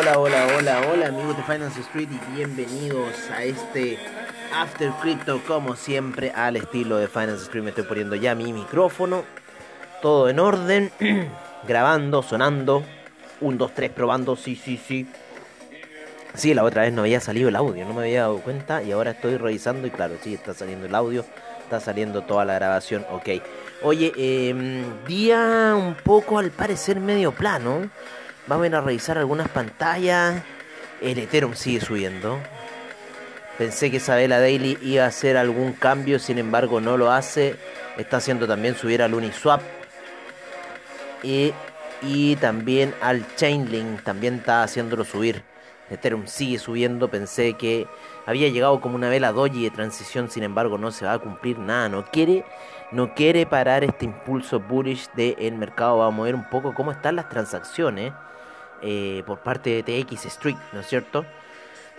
hola, hola, hola, hola amigos de Finance Street y bienvenidos a este After Crypto como siempre al estilo de Finance Street. Me estoy poniendo ya mi micrófono, todo en orden, grabando, sonando, 1, 2, 3, probando, sí, sí, sí. Sí, la otra vez no había salido el audio, no me había dado cuenta y ahora estoy revisando y claro, sí, está saliendo el audio, está saliendo toda la grabación, ok. Oye, eh, día un poco al parecer medio plano. Vamos a revisar algunas pantallas. El Ethereum sigue subiendo. Pensé que Isabela Daily iba a hacer algún cambio, sin embargo no lo hace. Está haciendo también subir al Uniswap. Y, y también al Chainlink, también está haciéndolo subir. Ethereum sigue subiendo. Pensé que había llegado como una vela doji de transición, sin embargo no se va a cumplir nada. No quiere, no quiere parar este impulso bullish del mercado. Vamos a ver un poco cómo están las transacciones eh, por parte de TX Street, ¿no es cierto?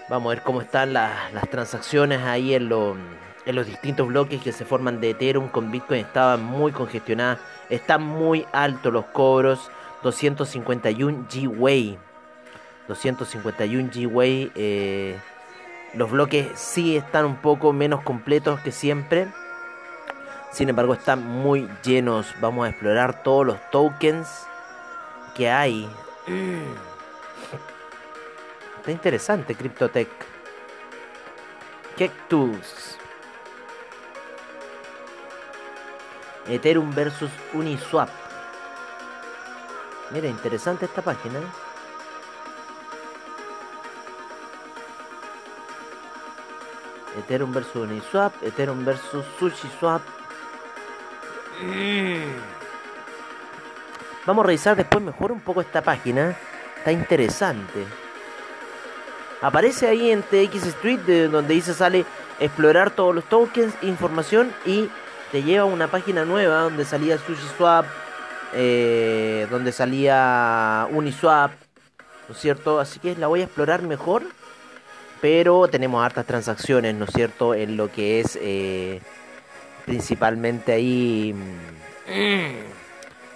Vamos a ver cómo están las, transacciones ahí en, lo, en los distintos bloques que se forman de Ethereum con Bitcoin. Estaban muy congestionadas, están muy altos los cobros. 251 G-Way. 251 G-Way. Eh, los bloques sí están un poco menos completos que siempre. Sin embargo, están muy llenos. Vamos a explorar todos los tokens que hay. Está interesante Cryptotech. Cactus. Ethereum versus Uniswap. Mira, interesante esta página. ¿eh? Ethereum versus Uniswap, Ethereum versus SushiSwap. Vamos a revisar después mejor un poco esta página. Está interesante. Aparece ahí en TX Street, de donde dice sale explorar todos los tokens, información y te lleva a una página nueva donde salía SushiSwap, eh, donde salía Uniswap, ¿no es cierto? Así que la voy a explorar mejor pero tenemos hartas transacciones, ¿no es cierto? En lo que es eh, principalmente ahí... Mm,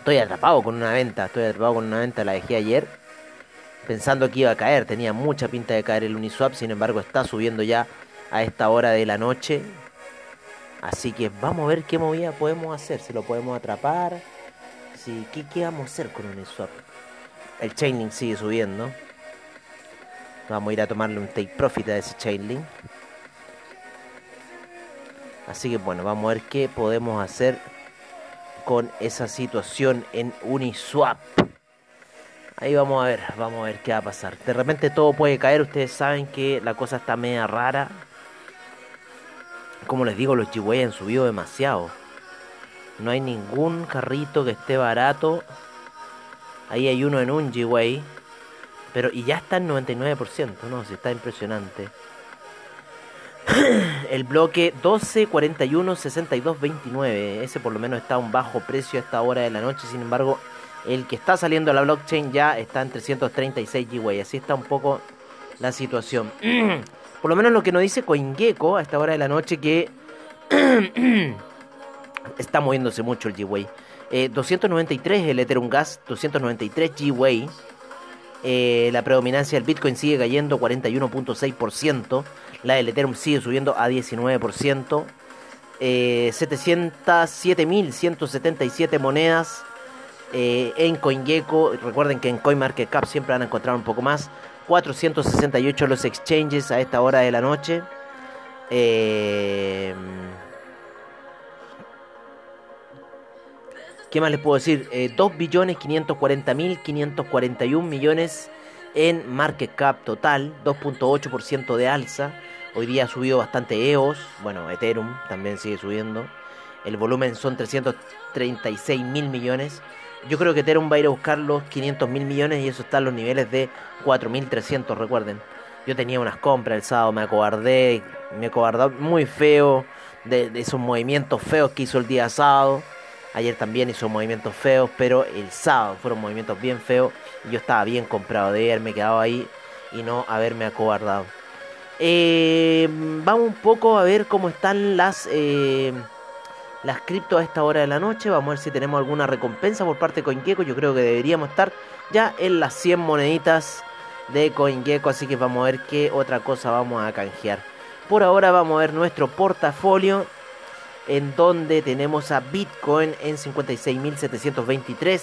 estoy atrapado con una venta, estoy atrapado con una venta, la dejé ayer. Pensando que iba a caer, tenía mucha pinta de caer el Uniswap, sin embargo está subiendo ya a esta hora de la noche. Así que vamos a ver qué movida podemos hacer, si lo podemos atrapar. Si, ¿qué, ¿Qué vamos a hacer con Uniswap? El Chaining sigue subiendo. Vamos a ir a tomarle un take profit a ese Chainlink. Así que bueno, vamos a ver qué podemos hacer con esa situación en Uniswap. Ahí vamos a ver, vamos a ver qué va a pasar. De repente todo puede caer, ustedes saben que la cosa está media rara. Como les digo, los G-Way han subido demasiado. No hay ningún carrito que esté barato. Ahí hay uno en un G-Way. Pero y ya está en 99%, ¿no? Si está impresionante. El bloque 12, 41, 62, 29. Ese por lo menos está a un bajo precio a esta hora de la noche. Sin embargo, el que está saliendo a la blockchain ya está en 336 GWay. Así está un poco la situación. por lo menos lo que nos dice CoinGecko a esta hora de la noche que está moviéndose mucho el Gway. Eh, 293 el Ethereum Gas, 293 Gway. Eh, la predominancia del Bitcoin sigue cayendo 41.6%. La del Ethereum sigue subiendo a 19%. Eh, 707.177 monedas eh, en CoinGecko. Recuerden que en CoinMarketCap siempre van a encontrar un poco más. 468 los exchanges a esta hora de la noche. Eh, ¿Qué más les puedo decir? Eh, 2 billones 540 mil 541 millones en market cap total, 2.8% de alza. Hoy día ha subido bastante EOS, bueno, Ethereum también sigue subiendo. El volumen son 336 mil millones. Yo creo que Ethereum va a ir a buscar los 500 mil millones y eso está en los niveles de 4.300, recuerden. Yo tenía unas compras el sábado, me acobardé, me acobardé muy feo de, de esos movimientos feos que hizo el día sábado. Ayer también hizo movimientos feos, pero el sábado fueron movimientos bien feos. Y yo estaba bien comprado de haberme quedado ahí y no haberme acobardado. Eh, vamos un poco a ver cómo están las, eh, las criptos a esta hora de la noche. Vamos a ver si tenemos alguna recompensa por parte de CoinGecko. Yo creo que deberíamos estar ya en las 100 moneditas de CoinGecko, así que vamos a ver qué otra cosa vamos a canjear. Por ahora vamos a ver nuestro portafolio en donde tenemos a Bitcoin en 56.723,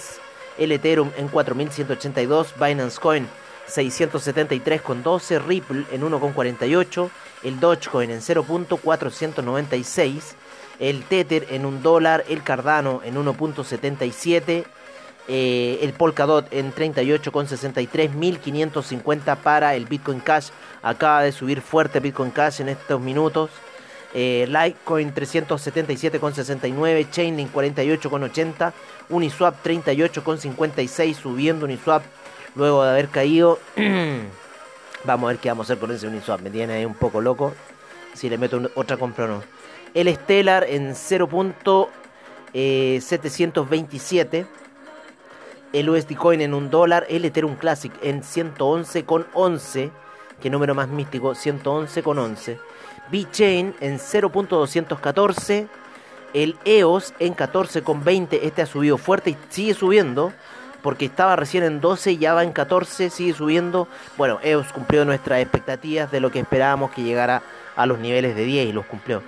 el Ethereum en 4.182, Binance Coin 673,12, Ripple en 1,48, el Dogecoin en 0.496, el Tether en 1 dólar, el Cardano en 1.77, eh, el Polkadot en 38,63, 1550 para el Bitcoin Cash, acaba de subir fuerte Bitcoin Cash en estos minutos. Eh, Litecoin 377,69, Chainlink 48,80, Uniswap 38,56, subiendo Uniswap luego de haber caído. vamos a ver qué vamos a hacer con ese Uniswap, me tiene ahí un poco loco. Si le meto otra compra o no. El Stellar en 0.727. El USD Coin en un dólar. El Ethereum Classic en 111,11. Qué número más místico, 111,11. B-Chain en 0.214. El EOS en 14,20. Este ha subido fuerte y sigue subiendo. Porque estaba recién en 12 y ya va en 14. Sigue subiendo. Bueno, EOS cumplió nuestras expectativas de lo que esperábamos que llegara a los niveles de 10 y los cumplió.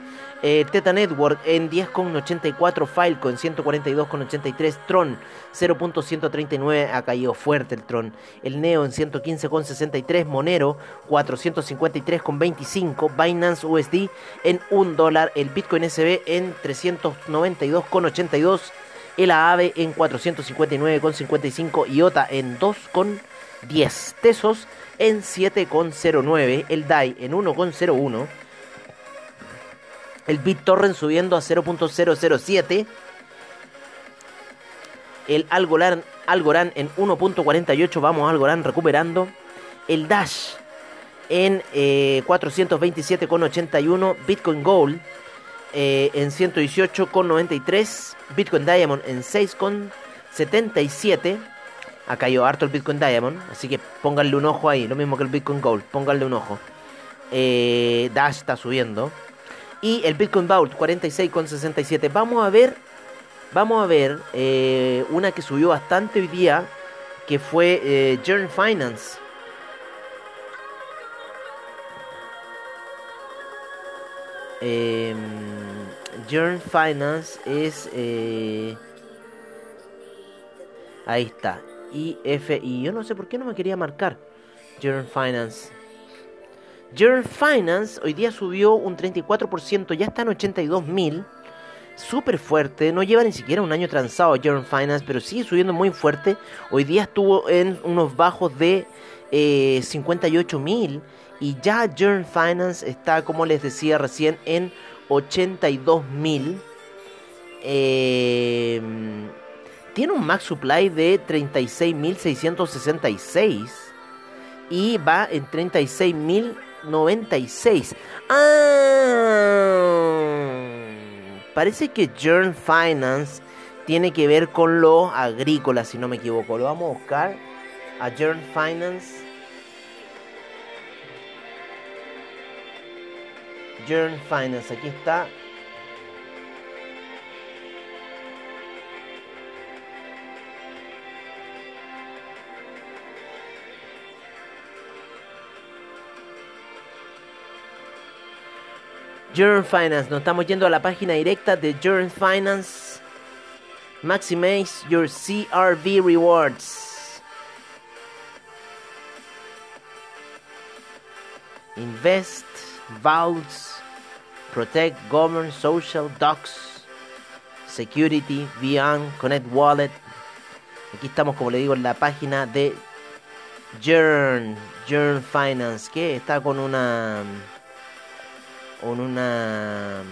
Eh, Teta Network en 10,84, Filecoin 142,83, Tron 0.139, ha caído fuerte el Tron. El Neo en 115,63, Monero 453,25, Binance USD en 1 dólar, el Bitcoin SB en 392,82, el AAVE en 459,55, IOTA en 2,10, Tesos en 7,09, el DAI en 1,01 el BitTorrent subiendo a 0.007. El Algorand, Algorand en 1.48. Vamos Algorand recuperando. El Dash en 427,81. Eh, Bitcoin Gold eh, en 118,93. Bitcoin Diamond en 6,77. Ha caído harto el Bitcoin Diamond. Así que pónganle un ojo ahí. Lo mismo que el Bitcoin Gold. Pónganle un ojo. Eh, Dash está subiendo y el Bitcoin Vault 46,67. Vamos a ver, vamos a ver eh, una que subió bastante hoy día, que fue eh, Finance. Eh, Finance es... Eh, ahí está. IFI. Yo no sé por qué no me quería marcar. Journal Finance. Journal Finance hoy día subió un 34%, ya está en 82.000. Súper fuerte, no lleva ni siquiera un año transado Journal Finance, pero sigue subiendo muy fuerte. Hoy día estuvo en unos bajos de eh, 58.000 y ya Journal Finance está, como les decía recién, en 82.000. Eh, tiene un max supply de 36.666 y va en 36.000 96. Ah, parece que Journal Finance tiene que ver con lo agrícola, si no me equivoco. Lo vamos a buscar a Journal Finance. Journal Finance, aquí está. Journal Finance, nos estamos yendo a la página directa de Journal Finance. Maximize your CRV rewards. Invest, vaults, protect, govern, social, docs, security, beyond, connect wallet. Aquí estamos, como le digo, en la página de Journal, Journal Finance, que está con una con una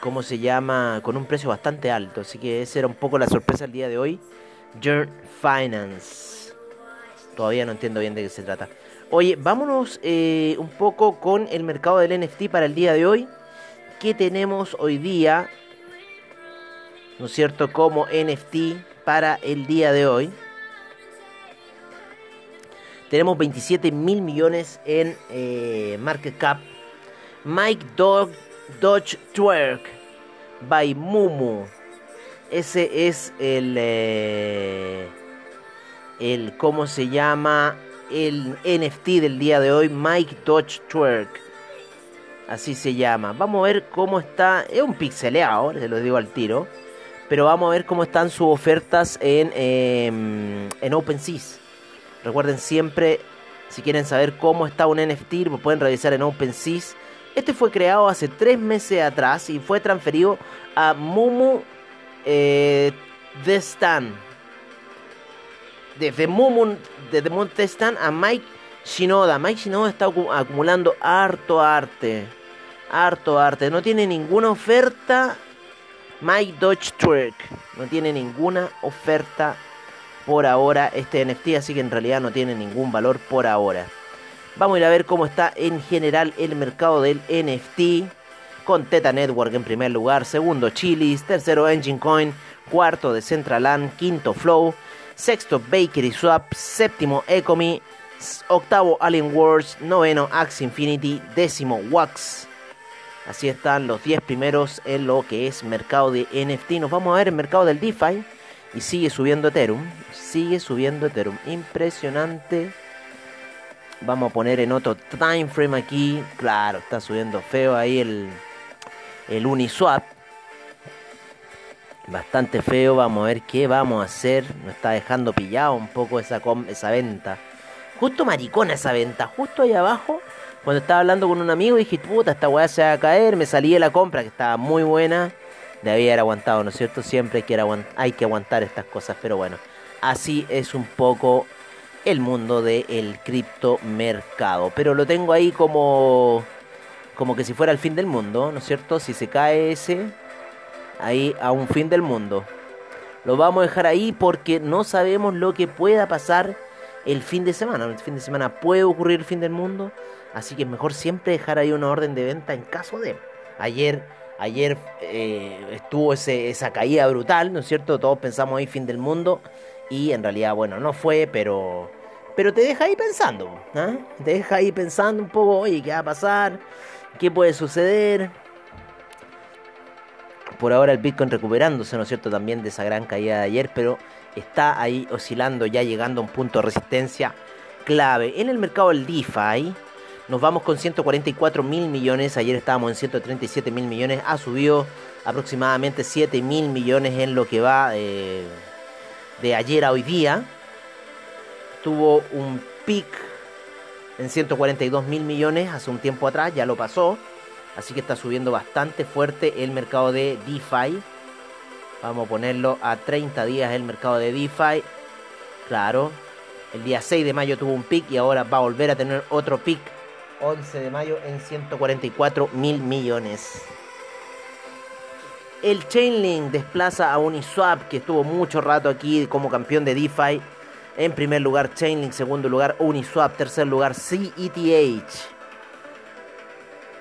¿cómo se llama? con un precio bastante alto, así que esa era un poco la sorpresa del día de hoy. Journal Finance. Todavía no entiendo bien de qué se trata. Oye, vámonos eh, un poco con el mercado del NFT para el día de hoy. ¿Qué tenemos hoy día? ¿No es cierto? Como NFT para el día de hoy. Tenemos 27 mil millones en eh, market cap. Mike Dog, Dodge Twerk by Mumu. Ese es el, eh, el, ¿cómo se llama? El NFT del día de hoy, Mike Dodge Twerk. Así se llama. Vamos a ver cómo está. Es un pixeleado, se lo digo al tiro. Pero vamos a ver cómo están sus ofertas en, eh, en OpenSeas. Recuerden siempre, si quieren saber cómo está un NFT, lo pueden revisar en OpenSeas. Este fue creado hace tres meses atrás y fue transferido a Mumu eh, Destan. Desde Mumu desde Montestan a Mike Shinoda. Mike Shinoda está acumulando harto arte. Harto arte. No tiene ninguna oferta. Mike Dodge Twerk. No tiene ninguna oferta por ahora este NFT. Así que en realidad no tiene ningún valor por ahora. Vamos a ir a ver cómo está en general el mercado del NFT. Con Teta Network en primer lugar. Segundo Chilis. Tercero Engine Coin. Cuarto Decentraland. Quinto Flow sexto Bakery Swap, séptimo Ecomi, octavo Alien Wars, noveno Axe Infinity, décimo Wax. Así están los 10 primeros en lo que es mercado de NFT. Nos vamos a ver el mercado del DeFi y sigue subiendo Ethereum. Sigue subiendo Ethereum. Impresionante. Vamos a poner en otro time frame aquí. Claro, está subiendo feo ahí el, el Uniswap bastante feo. Vamos a ver qué vamos a hacer. Nos está dejando pillado un poco esa, esa venta. Justo maricona esa venta. Justo ahí abajo. Cuando estaba hablando con un amigo dije, puta, esta weá se va a caer. Me salí de la compra que estaba muy buena. Debía haber aguantado, ¿no es cierto? Siempre hay que, aguantar estas cosas. Pero bueno, así es un poco el mundo del criptomercado. Pero lo tengo ahí como, como que si fuera el fin del mundo, ¿no es cierto? Si se cae ese ahí a un fin del mundo. Lo vamos a dejar ahí porque no sabemos lo que pueda pasar el fin de semana. El fin de semana puede ocurrir el fin del mundo. Así que es mejor siempre dejar ahí una orden de venta en caso de. Ayer, ayer eh, estuvo ese, esa caída brutal, ¿no es cierto? Todos pensamos ahí fin del mundo. Y en realidad, bueno, no fue, pero. Pero te deja ahí pensando. ¿ah? Te deja ahí pensando un poco, oye, ¿qué va a pasar? ¿Qué puede suceder? Por ahora el Bitcoin recuperándose, ¿no es cierto?, también de esa gran caída de ayer, pero está ahí oscilando, ya llegando a un punto de resistencia clave. En el mercado del DeFi nos vamos con 144 mil millones, ayer estábamos en 137 mil millones, ha subido aproximadamente 7 mil millones en lo que va eh, de ayer a hoy día. Tuvo un pic en 142 mil millones hace un tiempo atrás, ya lo pasó. Así que está subiendo bastante fuerte el mercado de DeFi. Vamos a ponerlo a 30 días el mercado de DeFi. Claro, el día 6 de mayo tuvo un pic y ahora va a volver a tener otro pic. 11 de mayo en 144 mil millones. El Chainlink desplaza a Uniswap, que estuvo mucho rato aquí como campeón de DeFi. En primer lugar Chainlink, segundo lugar Uniswap, tercer lugar CETH.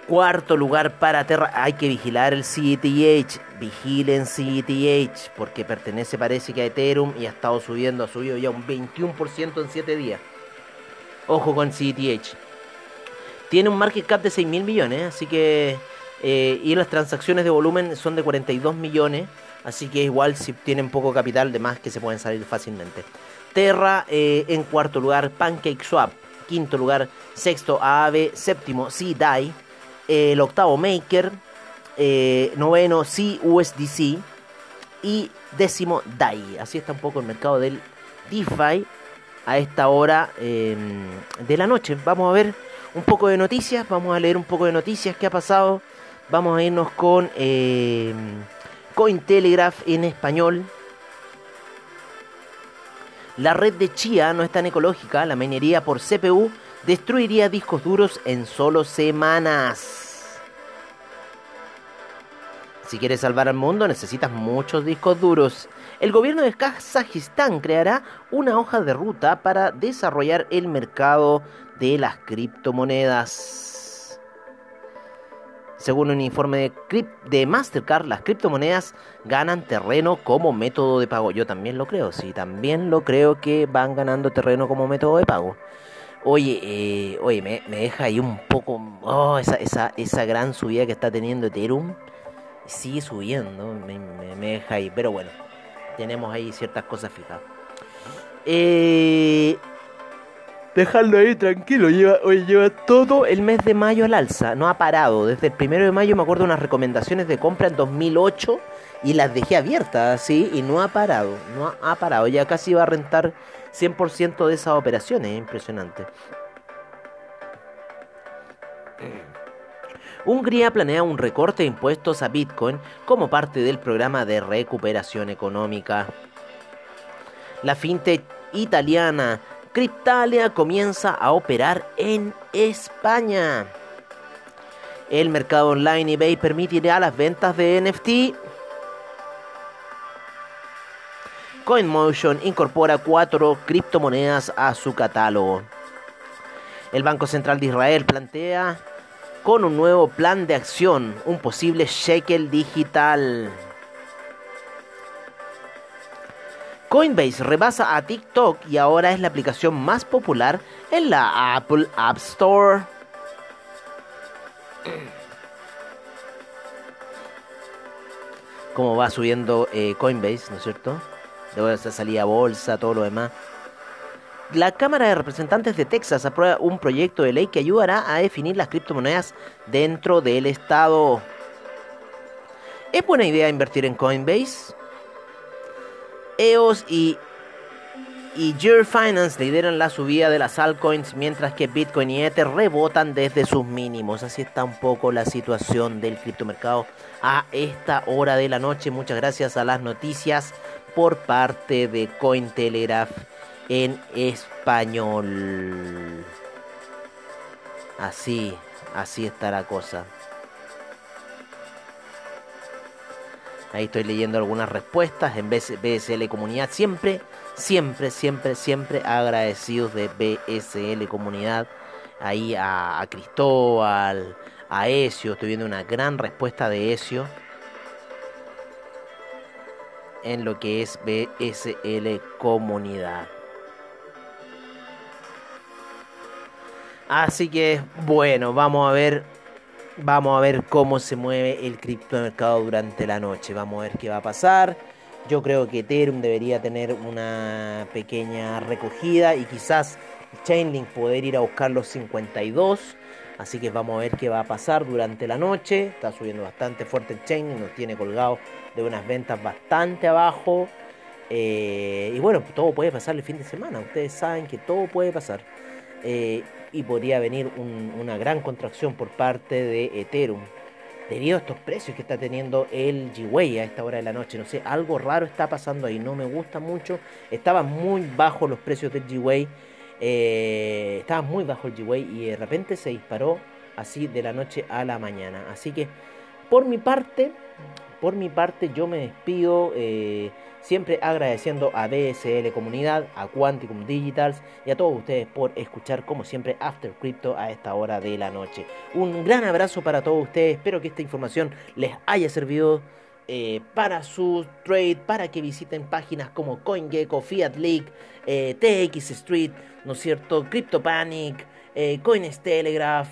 Cuarto lugar para Terra. Hay que vigilar el CETH. Vigilen CETH. Porque pertenece, parece que a Ethereum. Y ha estado subiendo. Ha subido ya un 21% en 7 días. Ojo con CETH. Tiene un market cap de 6 mil millones. Así que. Eh, y las transacciones de volumen son de 42 millones. Así que igual si tienen poco capital, de más que se pueden salir fácilmente. Terra eh, en cuarto lugar, PancakeSwap. Quinto lugar, sexto AAVE. Séptimo, CDAI el octavo Maker, eh, noveno CUSDC y décimo DAI. Así está un poco el mercado del DeFi a esta hora em, de la noche. Vamos a ver un poco de noticias, vamos a leer un poco de noticias que ha pasado. Vamos a irnos con eh, Cointelegraph en español. La red de Chia no es tan ecológica, la minería por CPU destruiría discos duros en solo semanas. Si quieres salvar al mundo necesitas muchos discos duros. El gobierno de Kazajistán creará una hoja de ruta para desarrollar el mercado de las criptomonedas. Según un informe de, Mastercard, las criptomonedas ganan terreno como método de pago. Yo también lo creo, sí, también lo creo que van ganando terreno como método de pago. Oye, eh, oye, me, deja ahí un poco. Oh, esa, esa, esa gran subida que está teniendo Ethereum. Sigue subiendo, me, deja ahí. Pero bueno, tenemos ahí ciertas cosas fijas. Eh, dejarlo ahí tranquilo. Lleva, lleva todo el mes de mayo al alza. No ha parado. Desde el primero de mayo me acuerdo unas recomendaciones de compra en 2008 y las dejé abiertas, ¿sí? Y no ha parado. No ha, parado. Ya casi va a rentar 100% de esas operaciones. Impresionante. Hungría planea un recorte de impuestos a Bitcoin como parte del programa de recuperación económica. La fintech italiana Cryptalia comienza a operar en España. El mercado online eBay permitirá las ventas de NFT. CoinMotion incorpora cuatro criptomonedas a su catálogo. El Banco Central de Israel plantea con un nuevo plan de acción, un posible shekel digital. Coinbase rebasa a TikTok y ahora es la aplicación más popular en la Apple App Store. Como va subiendo eh, Coinbase, ¿no es cierto? Luego bolsa, todo lo demás. La Cámara de Representantes de Texas aprueba un proyecto de ley que ayudará a definir las criptomonedas dentro del estado. ¿Es buena idea invertir en Coinbase? EOS y, y Finance lideran la subida de las altcoins mientras que Bitcoin y Ether rebotan desde sus mínimos. Así está un poco la situación del criptomercado a esta hora de la noche. Muchas gracias a las noticias por parte de Cointelegraph en español. Así, así está la cosa. Ahí estoy leyendo algunas respuestas en BSL Comunidad. Siempre, siempre, siempre, siempre agradecidos de BSL Comunidad. Ahí a, Cristóbal, a Ezio. Estoy viendo una gran respuesta de Ezio. En lo que es BSL Comunidad. Así que, bueno, vamos a ver Vamos a ver cómo se mueve el criptomercado durante la noche. Vamos a ver qué va a pasar. Yo creo que Ethereum debería tener una pequeña recogida y quizás Chainlink poder ir a buscar los 52. Así que vamos a ver qué va a pasar durante la noche. Está subiendo bastante fuerte el Chainlink, nos tiene colgado de unas ventas bastante abajo. Eh, y bueno, todo puede pasar el fin de semana. Ustedes saben que todo puede pasar. Eh, y podría venir una gran contracción por parte de Ethereum. Debido a estos precios que está teniendo el G-Way a esta hora de la noche, no sé, algo raro está pasando ahí, no me gusta mucho. Estaban muy bajos los precios del G-Way, eh, estaba muy bajo el G-Way y de repente se disparó así de la noche a la mañana. Así que, por mi parte, por mi parte, yo me despido. Eh, Siempre agradeciendo a BSL Comunidad, a Quanticum Digitals y a todos ustedes por escuchar como siempre After Crypto a esta hora de la noche. Un gran abrazo para todos ustedes, espero que esta información les haya servido eh, para su trade, para que visiten páginas como CoinGecko, Fiat League, eh, TX Street, ¿no es cierto? CryptoPanic, eh, Telegraph,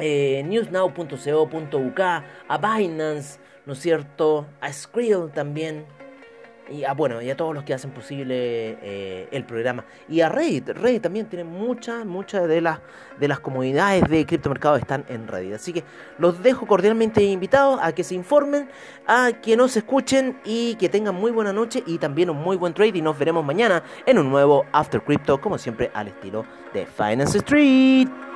eh, Coin360, newsnow.co.uk, a Binance, ¿no es cierto? A Skrill también. Y a, bueno, y a todos los que hacen posible eh, el programa. Y a Reddit. Reddit también tiene muchas, muchas de las, de las comunidades de criptomercado están en Reddit. Así que los dejo cordialmente invitados a que se informen, a que nos escuchen y que tengan muy buena noche y también un muy buen trade. Y nos veremos mañana en un nuevo After Crypto, como siempre, al estilo de Finance Street.